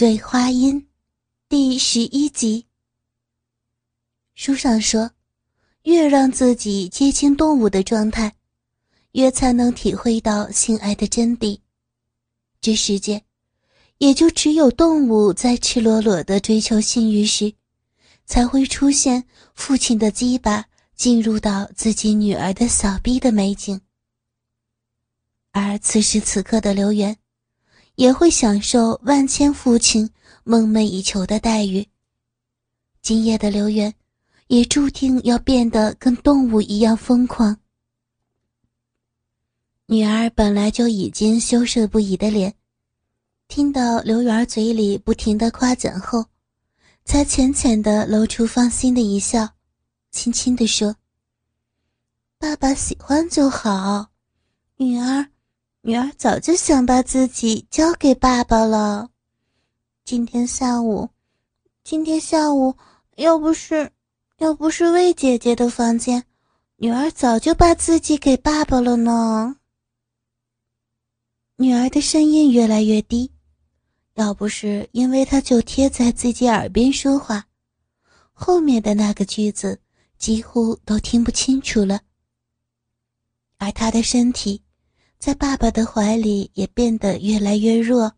醉花阴，第十一集。书上说，越让自己接近动物的状态，越才能体会到性爱的真谛。这世界，也就只有动物在赤裸裸的追求性欲时，才会出现父亲的鸡巴进入到自己女儿的小臂的美景。而此时此刻的刘源。也会享受万千父亲梦寐以求的待遇。今夜的刘源，也注定要变得跟动物一样疯狂。女儿本来就已经羞涩不已的脸，听到刘源嘴里不停的夸奖后，才浅浅的露出放心的一笑，轻轻的说：“爸爸喜欢就好，女儿。”女儿早就想把自己交给爸爸了。今天下午，今天下午要不是要不是魏姐姐的房间，女儿早就把自己给爸爸了呢。女儿的声音越来越低，要不是因为她就贴在自己耳边说话，后面的那个句子几乎都听不清楚了。而她的身体。在爸爸的怀里也变得越来越弱，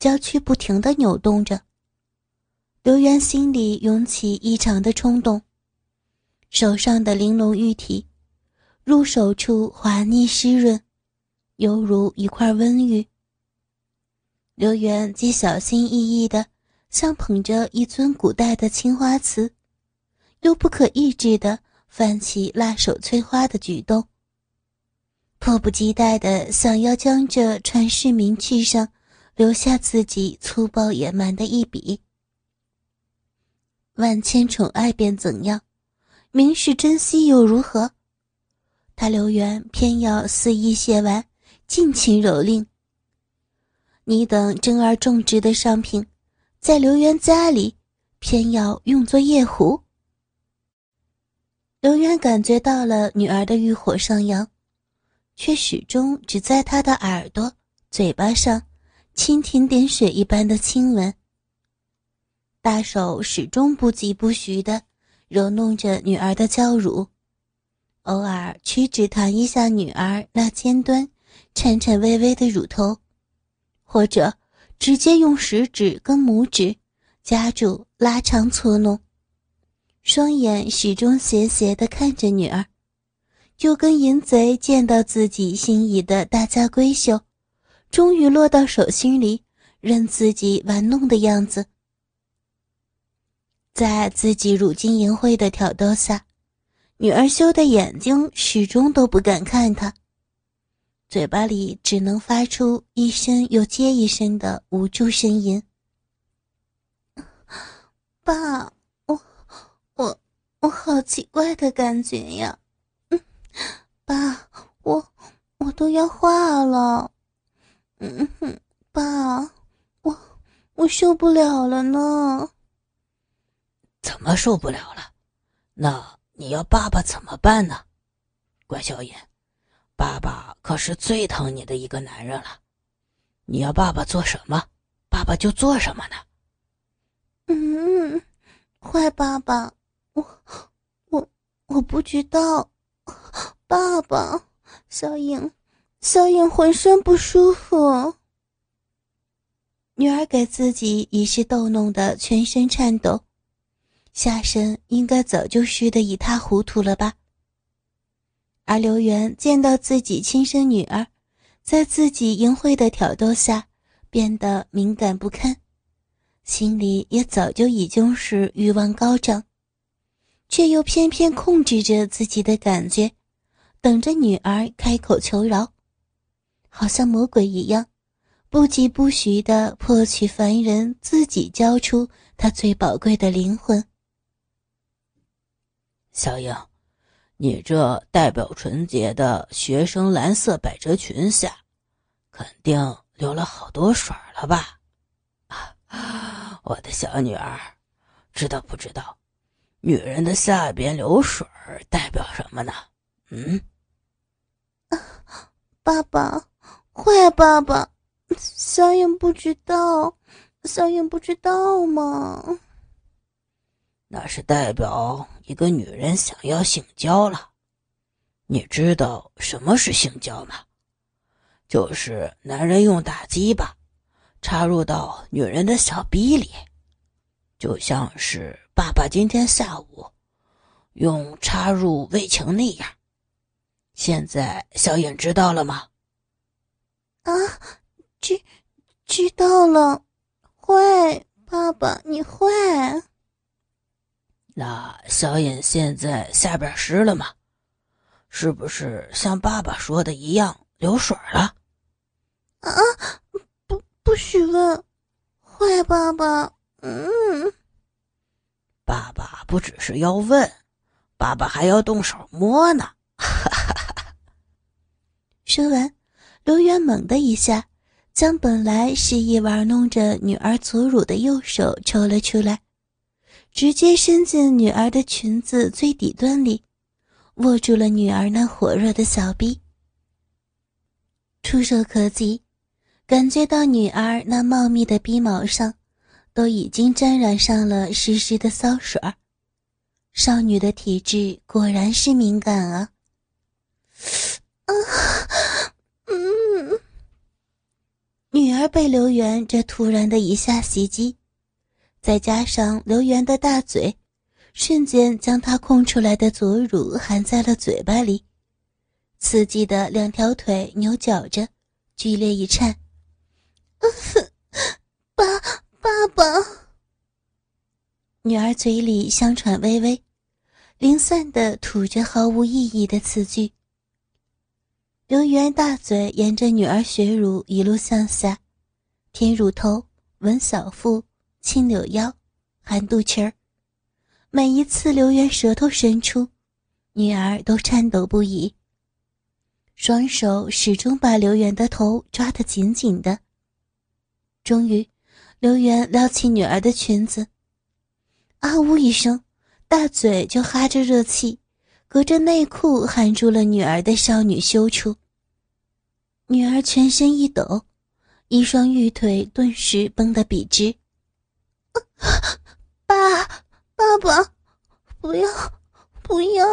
娇躯不停的扭动着。刘源心里涌起异常的冲动，手上的玲珑玉体，入手处滑腻湿润，犹如一块温玉。刘源既小心翼翼的，像捧着一尊古代的青花瓷，又不可抑制的泛起辣手摧花的举动。迫不及待的想要将这传世名句上留下自己粗暴野蛮的一笔。万千宠爱便怎样，明是珍惜又如何？他刘源偏要肆意亵玩，尽情蹂躏。你等珍而重之的商品，在刘源家里偏要用作夜壶。刘源感觉到了女儿的欲火上扬。却始终只在他的耳朵、嘴巴上蜻蜓点水一般的亲吻。大手始终不疾不徐地揉弄着女儿的娇乳，偶尔屈指弹一下女儿那尖端、颤颤巍巍的乳头，或者直接用食指跟拇指夹住拉长搓弄，双眼始终斜斜地看着女儿。就跟淫贼见到自己心仪的大家闺秀，终于落到手心里，任自己玩弄的样子。在自己如今淫秽的挑逗下，女儿羞的眼睛始终都不敢看他，嘴巴里只能发出一声又接一声的无助呻吟。爸，我我我好奇怪的感觉呀。爸，我我都要化了，嗯哼，爸，我我受不了了呢。怎么受不了了？那你要爸爸怎么办呢？乖小眼，爸爸可是最疼你的一个男人了，你要爸爸做什么，爸爸就做什么呢。嗯，坏爸爸，我我我不知道。爸爸，小影，小影浑身不舒服。女儿给自己已是逗弄的全身颤抖，下身应该早就湿得一塌糊涂了吧。而刘元见到自己亲生女儿，在自己淫秽的挑逗下变得敏感不堪，心里也早就已经是欲望高涨。却又偏偏控制着自己的感觉，等着女儿开口求饶，好像魔鬼一样，不疾不徐地迫取凡人自己交出他最宝贵的灵魂。小英，你这代表纯洁的学生蓝色百褶裙下，肯定流了好多水了吧？啊，我的小女儿，知道不知道？女人的下边流水代表什么呢？嗯，爸爸，坏爸爸，小影不知道，小影不知道吗？那是代表一个女人想要性交了。你知道什么是性交吗？就是男人用大鸡巴插入到女人的小逼里，就像是爸爸今天下午用插入胃情那样。现在小颖知道了吗？啊，知知道了。会，爸爸，你会。那小颖现在下边湿了吗？是不是像爸爸说的一样流水了？啊，不，不许问。坏爸爸，嗯。不只是要问，爸爸还要动手摸呢。哈哈哈！说完，刘元猛的一下。将本来示意玩弄着女儿左乳的右手抽了出来，直接伸进女儿的裙子最底端里，握住了女儿那火热的小臂。触手可及，感觉到女儿那茂密的鼻毛上，都已经沾染上了湿湿的骚水儿。少女的体质果然是敏感啊！啊，嗯。女儿被刘元这突然的一下袭击，再加上刘元的大嘴，瞬间将她空出来的左乳含在了嘴巴里，刺激的两条腿扭绞着，剧烈一颤。爸，爸爸！女儿嘴里香喘微微，零散的吐着毫无意义的词句。刘元大嘴沿着女儿血乳一路向下，舔乳头、吻小腹、亲柳腰、含肚脐儿。每一次刘元舌头伸出，女儿都颤抖不已。双手始终把刘元的头抓得紧紧的。终于，刘元撩起女儿的裙子，啊呜一声，大嘴就哈着热气。隔着内裤含住了女儿的少女羞处，女儿全身一抖，一双玉腿顿时绷得笔直。爸，爸爸，不要，不要，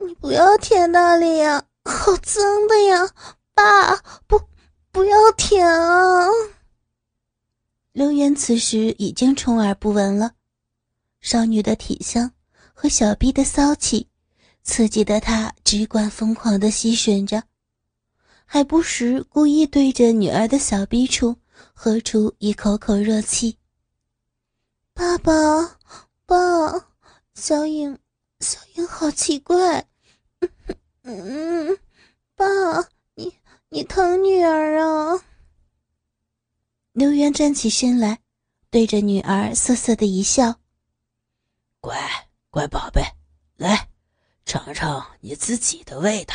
你不要舔那里呀，好脏的呀！爸，不，不要舔啊！刘元此时已经充耳不闻了，少女的体香和小臂的骚气。刺激的他只管疯狂的吸吮着，还不时故意对着女儿的小逼处喝出一口口热气。爸爸，爸，小影，小影好奇怪，嗯，爸，你你疼女儿啊？刘元站起身来，对着女儿瑟瑟的一笑：“乖乖宝贝，来。”尝尝你自己的味道。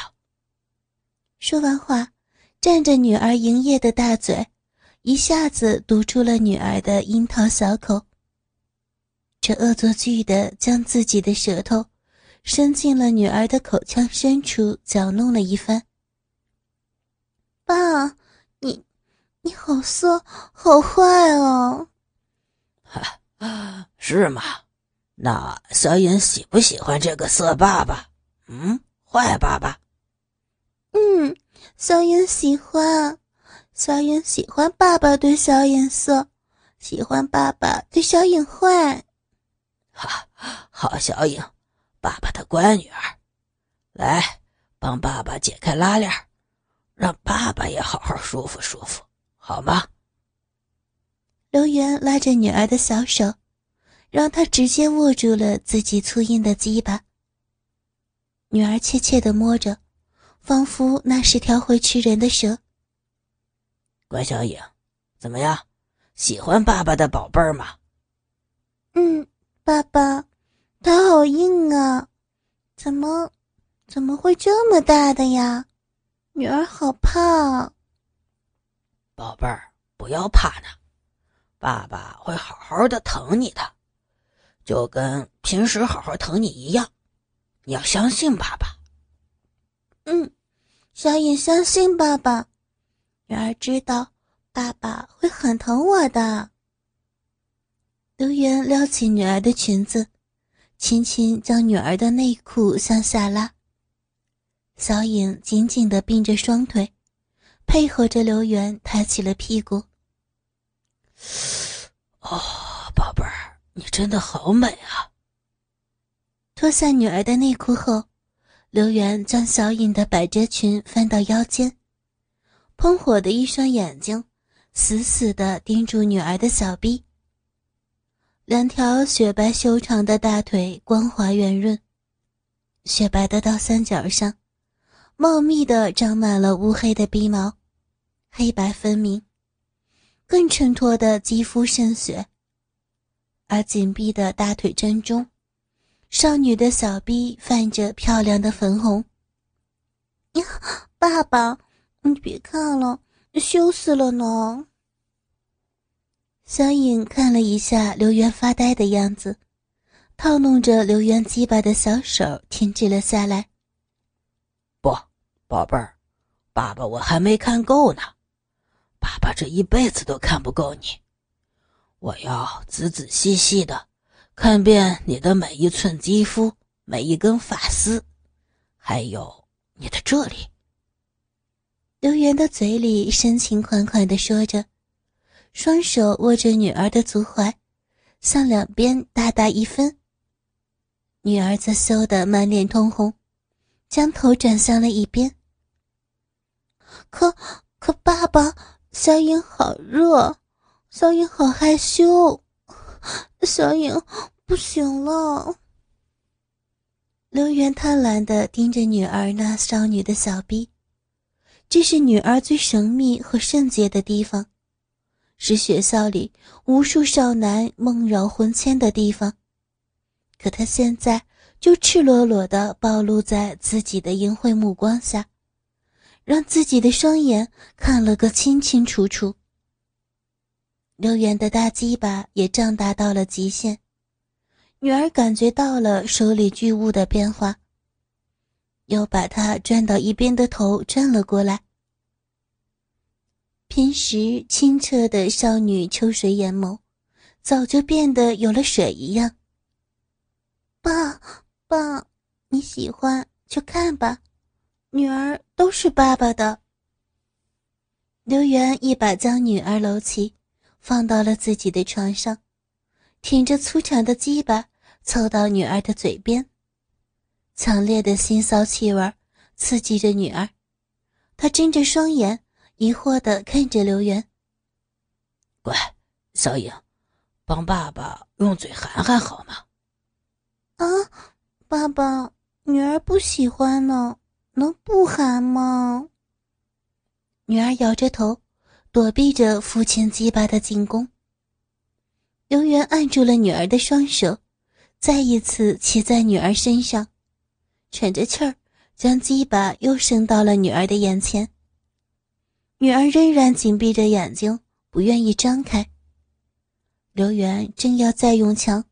说完话，蘸着女儿营业的大嘴，一下子堵住了女儿的樱桃小口。这恶作剧的将自己的舌头伸进了女儿的口腔深处，搅弄了一番。爸，你，你好色，好坏哦！啊，是吗？那小颖喜不喜欢这个色爸爸？嗯，坏爸爸。嗯，小颖喜欢，小颖喜欢爸爸对小颖色，喜欢爸爸对小颖坏。哈，好小颖，爸爸的乖女儿，来帮爸爸解开拉链，让爸爸也好好舒服舒服，好吗？刘元拉着女儿的小手。让他直接握住了自己粗硬的鸡巴。女儿怯怯地摸着，仿佛那是条会吃人的蛇。乖小影，怎么样？喜欢爸爸的宝贝儿吗？嗯，爸爸，他好硬啊！怎么，怎么会这么大的呀？女儿好怕。宝贝儿，不要怕呢，爸爸会好好的疼你的。就跟平时好好疼你一样，你要相信爸爸。嗯，小影相信爸爸，女儿知道爸爸会很疼我的。刘源撩起女儿的裙子，轻轻将女儿的内裤向下拉。小影紧紧的并着双腿，配合着刘源抬起了屁股。哦，宝贝儿，你真的好美啊！脱下女儿的内裤后，刘源将小影的百褶裙翻到腰间，喷火的一双眼睛死死地盯住女儿的小臂。两条雪白修长的大腿光滑圆润，雪白的倒三角上，茂密的长满了乌黑的鼻毛，黑白分明，更衬托的肌肤渗血。而紧闭的大腿正中，少女的小臂泛着漂亮的粉红。呀，爸爸，你别看了，羞死了呢。小影看了一下刘源发呆的样子，套弄着刘源鸡巴的小手停止了下来。不，宝贝儿，爸爸我还没看够呢，爸爸这一辈子都看不够你，我要仔仔细细的看遍你的每一寸肌肤、每一根发丝，还有你的这里。刘源的嘴里深情款款的说着。双手握着女儿的足踝，向两边大大一分。女儿则羞得满脸通红，将头转向了一边。可可，爸爸，小影好热，小影好害羞，小影不行了。刘源贪婪地盯着女儿那少女的小臂，这是女儿最神秘和圣洁的地方。是学校里无数少男梦绕魂牵的地方，可他现在就赤裸裸的暴露在自己的淫秽目光下，让自己的双眼看了个清清楚楚。刘源的大鸡巴也胀大到了极限，女儿感觉到了手里巨物的变化，又把他转到一边的头转了过来。平时清澈的少女秋水眼眸，早就变得有了水一样。爸，爸，你喜欢就看吧，女儿都是爸爸的。刘源一把将女儿搂起，放到了自己的床上，挺着粗长的鸡巴凑到女儿的嘴边，强烈的腥臊气味刺激着女儿，她睁着双眼。疑惑的看着刘源。乖，小影，帮爸爸用嘴含含好吗？啊，爸爸，女儿不喜欢呢，能不含吗？女儿摇着头，躲避着父亲鸡巴的进攻。刘源按住了女儿的双手，再一次骑在女儿身上，喘着气儿，将鸡巴又伸到了女儿的眼前。女儿仍然紧闭着眼睛，不愿意张开。刘源正要再用枪，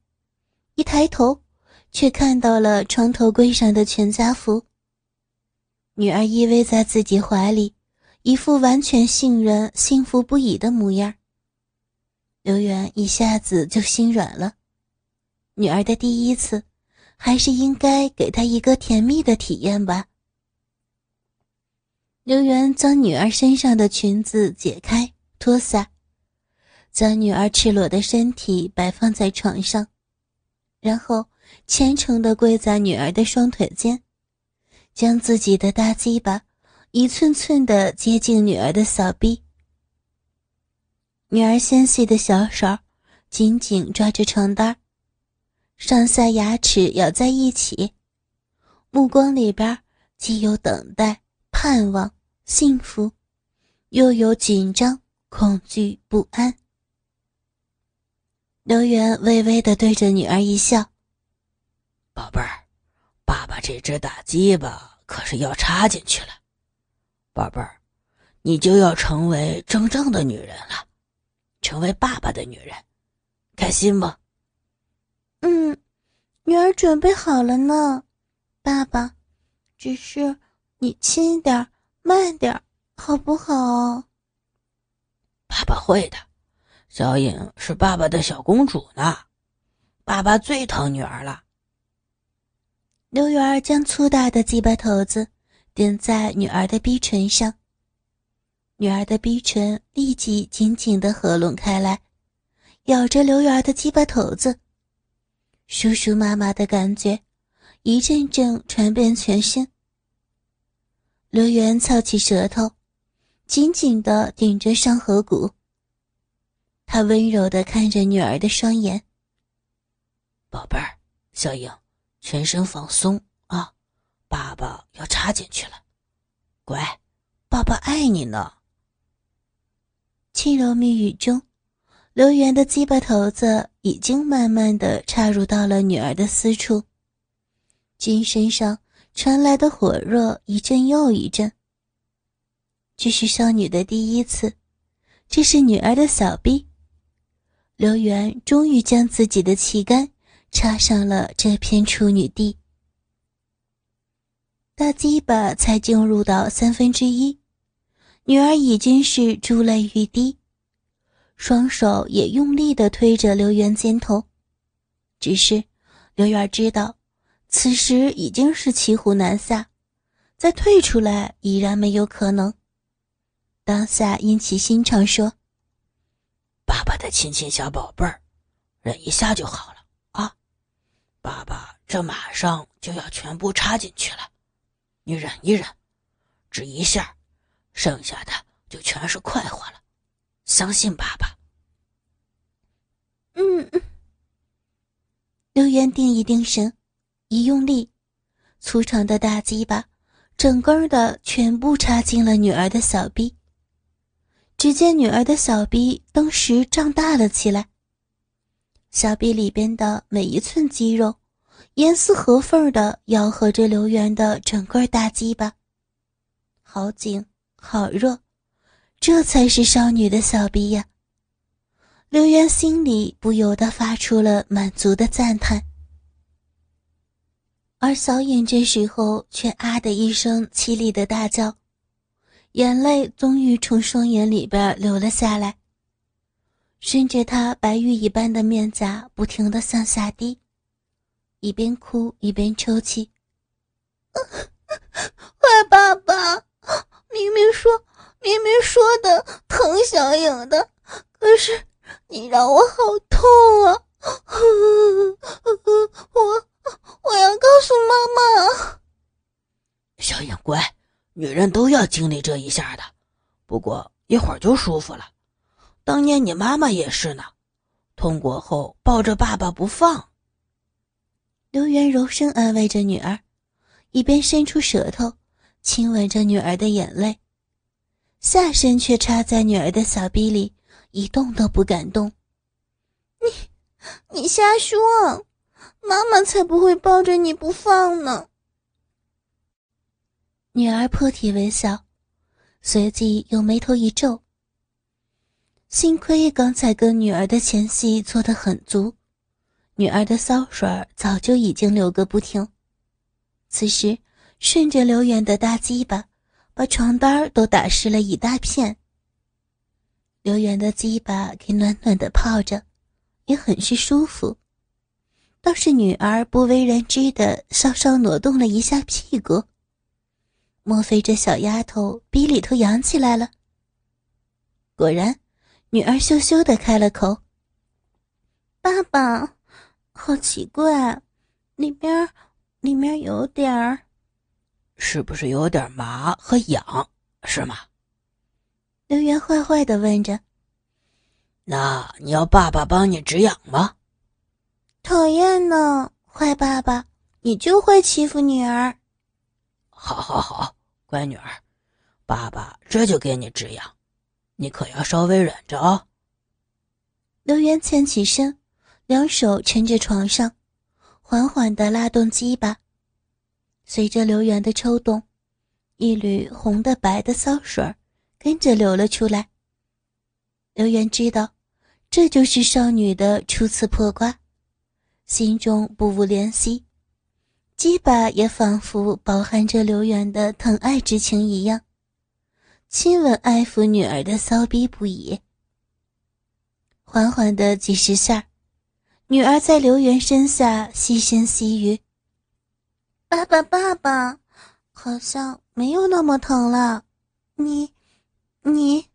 一抬头，却看到了床头柜上的全家福。女儿依偎在自己怀里，一副完全信任、幸福不已的模样。刘源一下子就心软了。女儿的第一次，还是应该给她一个甜蜜的体验吧。刘源将女儿身上的裙子解开、脱下，将女儿赤裸的身体摆放在床上，然后虔诚地跪在女儿的双腿间，将自己的大鸡巴一寸寸地接近女儿的小臂。女儿纤细的小手紧紧抓着床单，上下牙齿咬在一起，目光里边既有等待。盼望、幸福，又有紧张、恐惧、不安。刘源微微的对着女儿一笑：“宝贝儿，爸爸这只大鸡巴可是要插进去了，宝贝儿，你就要成为真正的女人了，成为爸爸的女人，开心吗？”“嗯，女儿准备好了呢，爸爸，只是……”你轻点慢点好不好？爸爸会的，小颖是爸爸的小公主呢，爸爸最疼女儿了。刘媛将粗大的鸡巴头子顶在女儿的逼唇上，女儿的逼唇立即紧紧的合拢开来，咬着刘媛的鸡巴头子。叔叔妈妈的感觉一阵阵传遍全身。刘媛翘起舌头，紧紧的顶着上颌骨。他温柔的看着女儿的双眼：“宝贝儿，小颖。”全身放松！爸爸要插进去了，乖，爸爸爱你呢。轻柔蜜语中，刘媛的鸡巴头子已经慢慢的插入到了女儿的私处，军身上传来的火热一阵又一阵。这是少女的第一次，这是女儿的小臂。刘媛终于将自己的旗杆。插上了这片处女地，大鸡巴才进入到三分之一，女儿已经是珠泪欲滴，双手也用力的推着刘媛肩头，只是刘媛知道，此时已经是骑虎难下，再退出来已然没有可能。当下因起心肠说：“爸爸的亲亲小宝贝儿，忍一下就好了啊。”爸爸，这马上就要全部插进去了，你忍一忍，只一下，剩下的就全是快活了。相信爸爸。嗯嗯。刘元定一定神，一用力，粗长的大鸡巴整根的全部插进了女儿的小臂。只见女儿的小臂当时胀大了起来。小臂里边的每一寸肌肉，严丝合缝的咬合着刘源的整个大鸡巴，好紧，好热，这才是少女的小逼呀！刘源心里不由得发出了满足的赞叹，而小影这时候却啊的一声凄厉的大叫，眼泪终于从双眼里边流了下来。顺着她白玉一般的面颊不停的向下滴，一边哭一边抽泣。坏爸爸，明明说明明说的疼小影的，可是你让我好痛啊！我我要告诉妈妈。小影乖，女人都要经历这一下的，不过一会儿就舒服了。当年你妈妈也是呢，痛过后抱着爸爸不放。刘元柔声安慰着女儿，一边伸出舌头亲吻着女儿的眼泪，下身却插在女儿的小臂里，一动都不敢动。你，你瞎说，妈妈才不会抱着你不放呢。女儿破涕为笑，随即又眉头一皱。幸亏刚才跟女儿的前戏做得很足，女儿的骚水早就已经流个不停。此时顺着刘远的大鸡巴，把床单都打湿了一大片。刘远的鸡巴给暖暖的泡着，也很是舒服。倒是女儿不为人知的稍稍挪动了一下屁股，莫非这小丫头逼里头痒起来了？果然。女儿羞羞的开了口：“爸爸，好奇怪，里边里面有点儿，是不是有点麻和痒，是吗？”刘元坏坏的问着：“那你要爸爸帮你止痒吗？”讨厌呢，坏爸爸，你就会欺负女儿。好，好，好，乖女儿，爸爸这就给你止痒。你可要稍微忍着啊！刘元欠起身，两手撑着床上，缓缓地拉动鸡巴。随着刘元的抽动，一缕红的、白的骚水跟着流了出来。刘元知道，这就是少女的初次破瓜，心中不无怜惜，鸡巴也仿佛饱含着刘元的疼爱之情一样。亲吻爱抚女儿的骚逼不已。缓缓的几十下，女儿在刘元身下细声细语：“爸爸，爸爸，好像没有那么疼了。你，你。”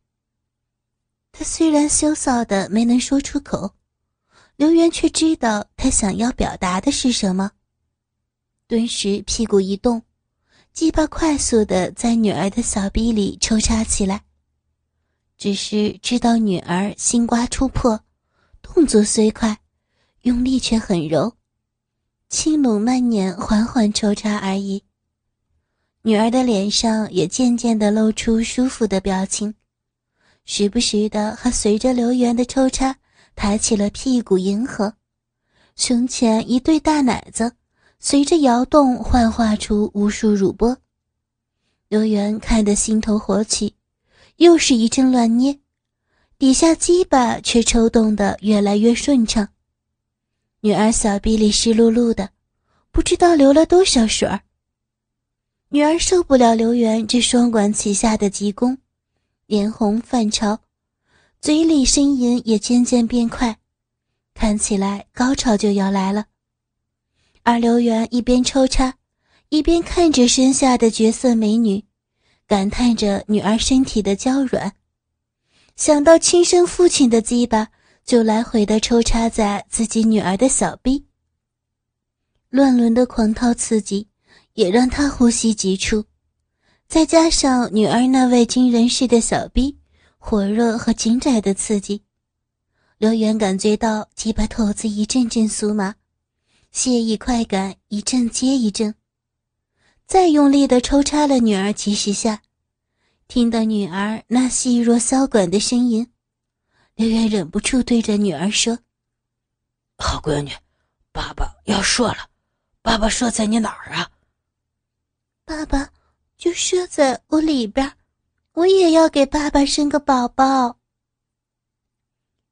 他虽然羞臊的没能说出口，刘元却知道他想要表达的是什么。顿时屁股一动，鸡巴快速的在女儿的小臂里抽插起来。只是知道女儿心瓜出破，动作虽快，用力却很柔，轻拢慢捻，缓缓抽插而已。女儿的脸上也渐渐的露出舒服的表情，时不时的还随着刘元的抽插抬起了屁股迎合，胸前一对大奶子随着摇动幻化出无数乳波。刘元看得心头火起。又是一阵乱捏，底下鸡巴却抽动得越来越顺畅。女儿小臂里湿漉漉的，不知道流了多少水儿。女儿受不了刘元这双管齐下的急攻，脸红泛潮，嘴里呻吟也渐渐变快，看起来高潮就要来了。而刘元一边抽插，一边看着身下的绝色美女。感叹着女儿身体的娇软，想到亲生父亲的鸡巴就来回的抽插在自己女儿的小臂，乱伦的狂涛刺激也让他呼吸急促，再加上女儿那未经人事的小臂火热和紧窄的刺激，刘元感觉到鸡巴头子一阵阵酥麻，惬意快感一阵接一阵。再用力的抽插了女儿几十下，听到女儿那细若箫管的声音，刘元忍不住对着女儿说：“好闺女，爸爸要射了，爸爸射在你哪儿啊？”“爸爸就射在我里边，我也要给爸爸生个宝宝。”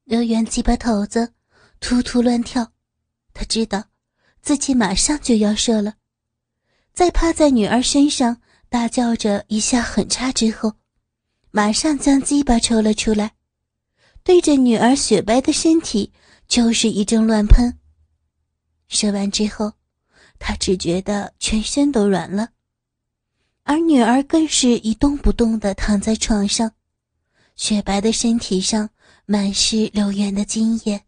刘元鸡巴头子突突乱跳，他知道自己马上就要射了。在趴在女儿身上大叫着一下狠插之后，马上将鸡巴抽了出来，对着女儿雪白的身体就是一阵乱喷。射完之后，他只觉得全身都软了，而女儿更是一动不动地躺在床上，雪白的身体上满是流圆的精液。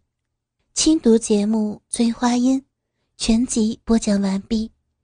轻读节目《醉花阴》全集播讲完毕。